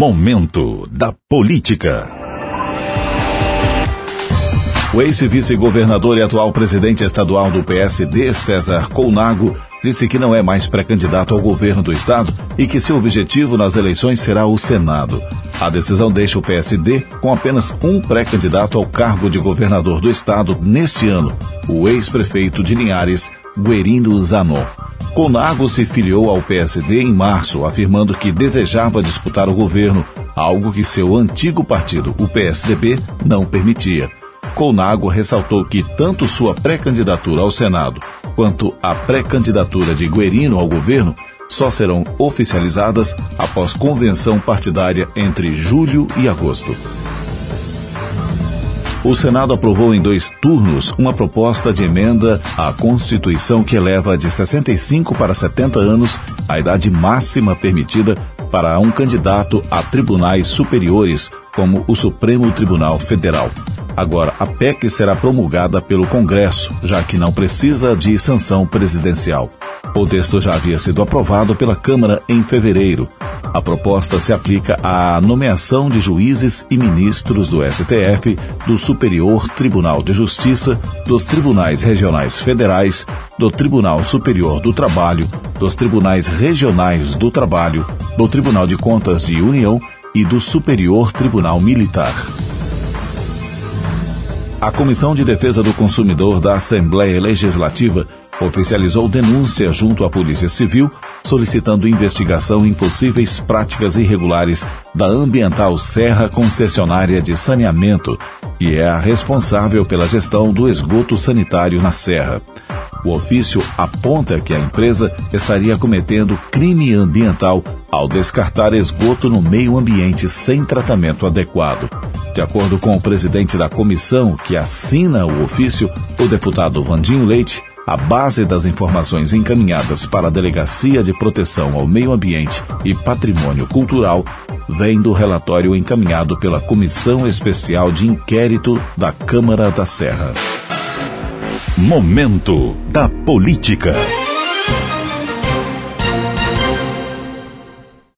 Momento da Política. O ex-vice-governador e atual presidente estadual do PSD, César Colnago, disse que não é mais pré-candidato ao governo do estado e que seu objetivo nas eleições será o Senado. A decisão deixa o PSD com apenas um pré-candidato ao cargo de governador do estado neste ano, o ex-prefeito de Linhares, Guerino Zanon. Conago se filiou ao PSD em março, afirmando que desejava disputar o governo, algo que seu antigo partido, o PSDB, não permitia. Conago ressaltou que tanto sua pré-candidatura ao Senado quanto a pré-candidatura de Guerino ao governo só serão oficializadas após convenção partidária entre julho e agosto. O Senado aprovou em dois turnos uma proposta de emenda à Constituição que eleva de 65 para 70 anos a idade máxima permitida para um candidato a tribunais superiores, como o Supremo Tribunal Federal. Agora, a PEC será promulgada pelo Congresso, já que não precisa de sanção presidencial. O texto já havia sido aprovado pela Câmara em fevereiro. A proposta se aplica à nomeação de juízes e ministros do STF, do Superior Tribunal de Justiça, dos tribunais regionais federais, do Tribunal Superior do Trabalho, dos tribunais regionais do trabalho, do Tribunal de Contas de União e do Superior Tribunal Militar. A Comissão de Defesa do Consumidor da Assembleia Legislativa oficializou denúncia junto à Polícia Civil solicitando investigação em possíveis práticas irregulares da Ambiental Serra Concessionária de Saneamento, que é a responsável pela gestão do esgoto sanitário na Serra. O ofício aponta que a empresa estaria cometendo crime ambiental ao descartar esgoto no meio ambiente sem tratamento adequado. De acordo com o presidente da comissão que assina o ofício, o deputado Vandinho Leite, a base das informações encaminhadas para a Delegacia de Proteção ao Meio Ambiente e Patrimônio Cultural vem do relatório encaminhado pela Comissão Especial de Inquérito da Câmara da Serra. Momento da Política.